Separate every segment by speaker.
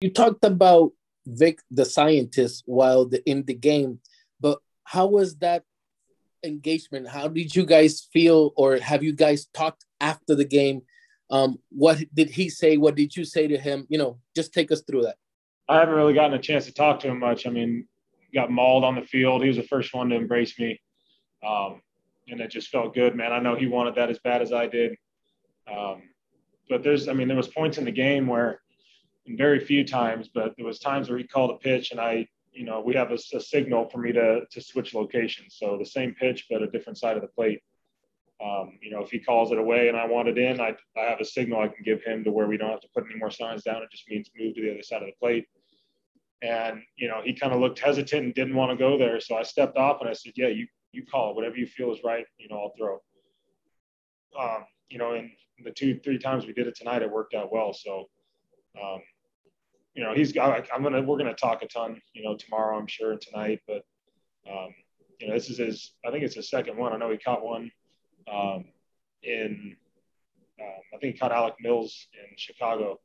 Speaker 1: You talked about Vic, the scientist, while the, in the game, but how was that engagement? How did you guys feel, or have you guys talked after the game? Um, what did he say? What did you say to him? You know, just take us through that.
Speaker 2: I haven't really gotten a chance to talk to him much. I mean, got mauled on the field. He was the first one to embrace me. Um, and it just felt good, man. I know he wanted that as bad as I did. Um, but there's, I mean, there was points in the game where, very few times, but there was times where he called a pitch and I, you know, we have a, a, signal for me to to switch locations. So the same pitch, but a different side of the plate. Um, you know, if he calls it away and I want it in, I, I have a signal I can give him to where we don't have to put any more signs down. It just means move to the other side of the plate. And, you know, he kind of looked hesitant and didn't want to go there. So I stepped off and I said, yeah, you, you call it, whatever you feel is right, you know, I'll throw. Um, you know, and the two, three times we did it tonight, it worked out well. So, um, you know, he's got, I'm to, we're going to talk a ton, you know, tomorrow, I'm sure, and tonight, but, um, you know, this is his, I think it's his second one. I know he caught one um, in, um, I think he caught Alec Mills in Chicago.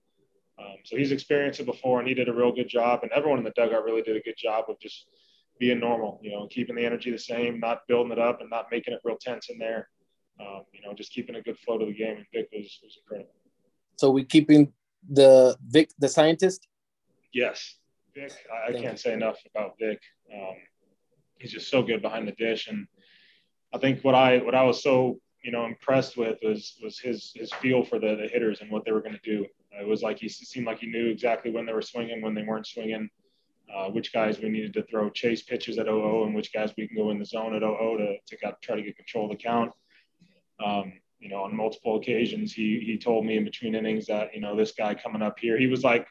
Speaker 2: Um, so he's experienced it before and he did a real good job. And everyone in the dugout really did a good job of just being normal, you know, keeping the energy the same, not building it up and not making it real tense in there. Um, you know, just keeping a good flow to the game. And Vic was, was incredible.
Speaker 1: So we keeping the Vic, the scientist?
Speaker 2: Yes. Vic, I, I can't say enough about Vic. Um, he's just so good behind the dish. And I think what I, what I was so, you know, impressed with was, was his, his feel for the, the hitters and what they were going to do. It was like he seemed like he knew exactly when they were swinging, when they weren't swinging, uh, which guys we needed to throw chase pitches at 0 and which guys we can go in the zone at 0 to, to got, try to get control of the count. Um, you know, on multiple occasions, he he told me in between innings that you know this guy coming up here, he was like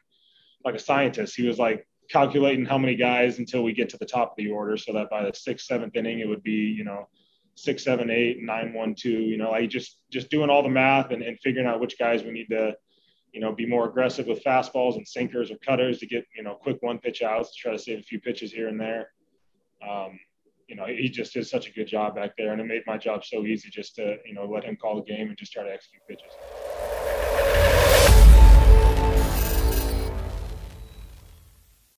Speaker 2: like a scientist. He was like calculating how many guys until we get to the top of the order, so that by the sixth, seventh inning, it would be you know six, seven, eight, nine, one, two. You know, like just just doing all the math and, and figuring out which guys we need to you know, be more aggressive with fastballs and sinkers or cutters to get, you know, quick one pitch outs to try to save a few pitches here and there. Um, you know, he just did such a good job back there, and it made my job so easy just to, you know, let him call the game and just try to execute pitches.